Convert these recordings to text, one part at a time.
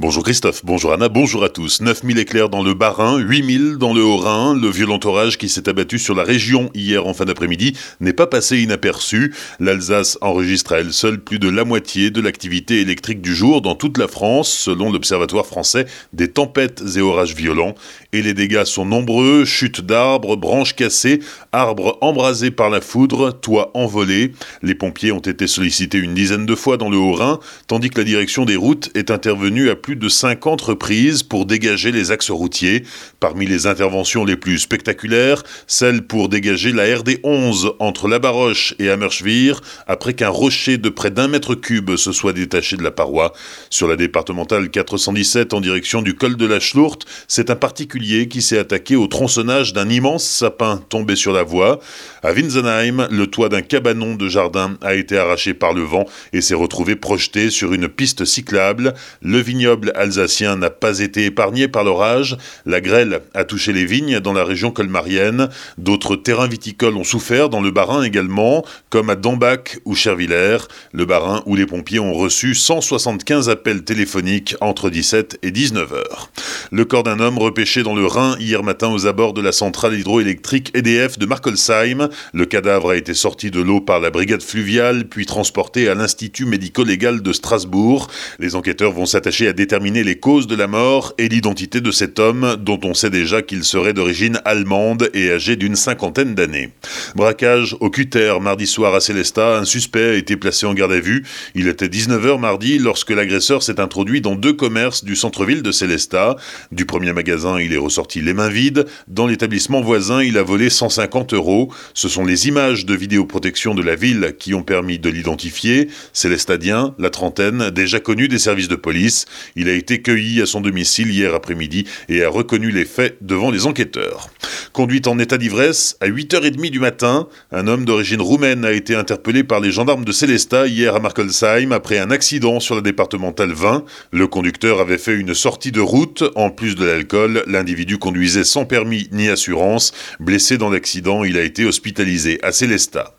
Bonjour Christophe, bonjour Anna, bonjour à tous. 9000 éclairs dans le Bas-Rhin, 8000 dans le Haut-Rhin. Le violent orage qui s'est abattu sur la région hier en fin d'après-midi n'est pas passé inaperçu. L'Alsace enregistre à elle seule plus de la moitié de l'activité électrique du jour dans toute la France, selon l'Observatoire français des tempêtes et orages violents. Et les dégâts sont nombreux, chutes d'arbres, branches cassées, arbres embrasés par la foudre, toits envolés. Les pompiers ont été sollicités une dizaine de fois dans le Haut-Rhin, tandis que la direction des routes est intervenue à plus de 50 reprises pour dégager les axes routiers. Parmi les interventions les plus spectaculaires, celle pour dégager la RD 11 entre La Baroche et Amerschwir, après qu'un rocher de près d'un mètre cube se soit détaché de la paroi. Sur la départementale 417 en direction du col de la Schlourte, c'est un particulier qui s'est attaqué au tronçonnage d'un immense sapin tombé sur la voie. À Winsenheim, le toit d'un cabanon de jardin a été arraché par le vent et s'est retrouvé projeté sur une piste cyclable. Le vignoble alsacien n'a pas été épargné par l'orage. La grêle a touché les vignes dans la région colmarienne. D'autres terrains viticoles ont souffert dans le Bas-Rhin également, comme à Dambach ou Chervillers. Le Bas-Rhin où les pompiers ont reçu 175 appels téléphoniques entre 17 et 19 heures. Le corps d'un homme repêché dans le Rhin hier matin aux abords de la centrale hydroélectrique EDF de Markolsheim. Le cadavre a été sorti de l'eau par la brigade fluviale, puis transporté à l'Institut médico-légal de Strasbourg. Les enquêteurs vont s'attacher à déterminer les causes de la mort et l'identité de cet homme, dont on sait déjà qu'il serait d'origine allemande et âgé d'une cinquantaine d'années. Braquage au Cutter mardi soir à Célestat, un suspect a été placé en garde à vue. Il était 19h mardi lorsque l'agresseur s'est introduit dans deux commerces du centre-ville de Célestat. Du premier magasin, il est ressorti les mains vides. Dans l'établissement voisin, il a volé 150 euros. Ce sont les images de vidéoprotection de la ville qui ont permis de l'identifier. Célestadien, la trentaine, déjà connu des services de police. Il a été cueilli à son domicile hier après-midi et a reconnu les faits devant les enquêteurs. Conduite en état d'ivresse, à 8h30 du matin, un homme d'origine roumaine a été interpellé par les gendarmes de Célestat hier à Markolsheim après un accident sur la départementale 20. Le conducteur avait fait une sortie de route. En plus de l'alcool, l'individu conduisait sans permis ni assurance. Blessé dans l'accident, il a été hospitalisé à Célestat.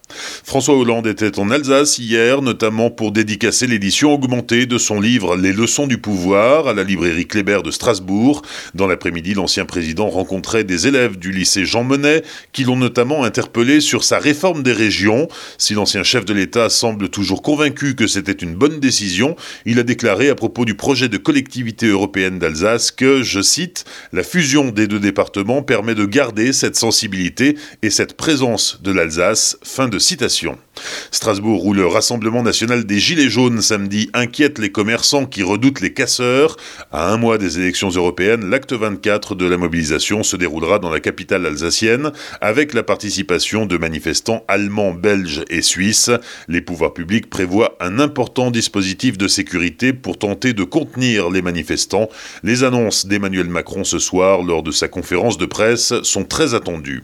François Hollande était en Alsace hier, notamment pour dédicacer l'édition augmentée de son livre Les leçons du pouvoir à la librairie Kléber de Strasbourg. Dans l'après-midi, l'ancien président rencontrait des élèves du lycée Jean Monnet qui l'ont notamment interpellé sur sa réforme des régions. Si l'ancien chef de l'État semble toujours convaincu que c'était une bonne décision, il a déclaré à propos du projet de collectivité européenne d'Alsace que, je cite, la fusion des deux départements permet de garder cette sensibilité et cette présence de l'Alsace. Fin de citation. Strasbourg, où le Rassemblement national des Gilets jaunes samedi inquiète les commerçants qui redoutent les casseurs. À un mois des élections européennes, l'acte 24 de la mobilisation se déroulera dans la capitale alsacienne avec la participation de manifestants allemands, belges et suisses. Les pouvoirs publics prévoient un important dispositif de sécurité pour tenter de contenir les manifestants. Les annonces d'Emmanuel Macron ce soir lors de sa conférence de presse sont très attendues.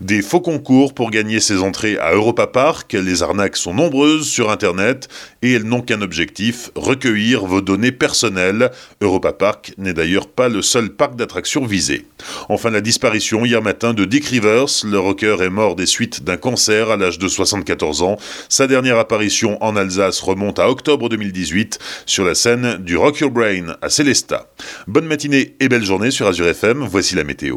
Des faux concours pour gagner ses entrées à Europa Park, les arnaques sont nombreuses sur Internet et elles n'ont qu'un objectif, recueillir vos données personnelles. Europa Park n'est d'ailleurs pas le seul parc d'attractions visé. Enfin, la disparition hier matin de Dick Rivers, le rocker est mort des suites d'un cancer à l'âge de 74 ans. Sa dernière apparition en Alsace remonte à octobre 2018 sur la scène du Rock Your Brain à Célestat. Bonne matinée et belle journée sur Azure FM, voici la météo.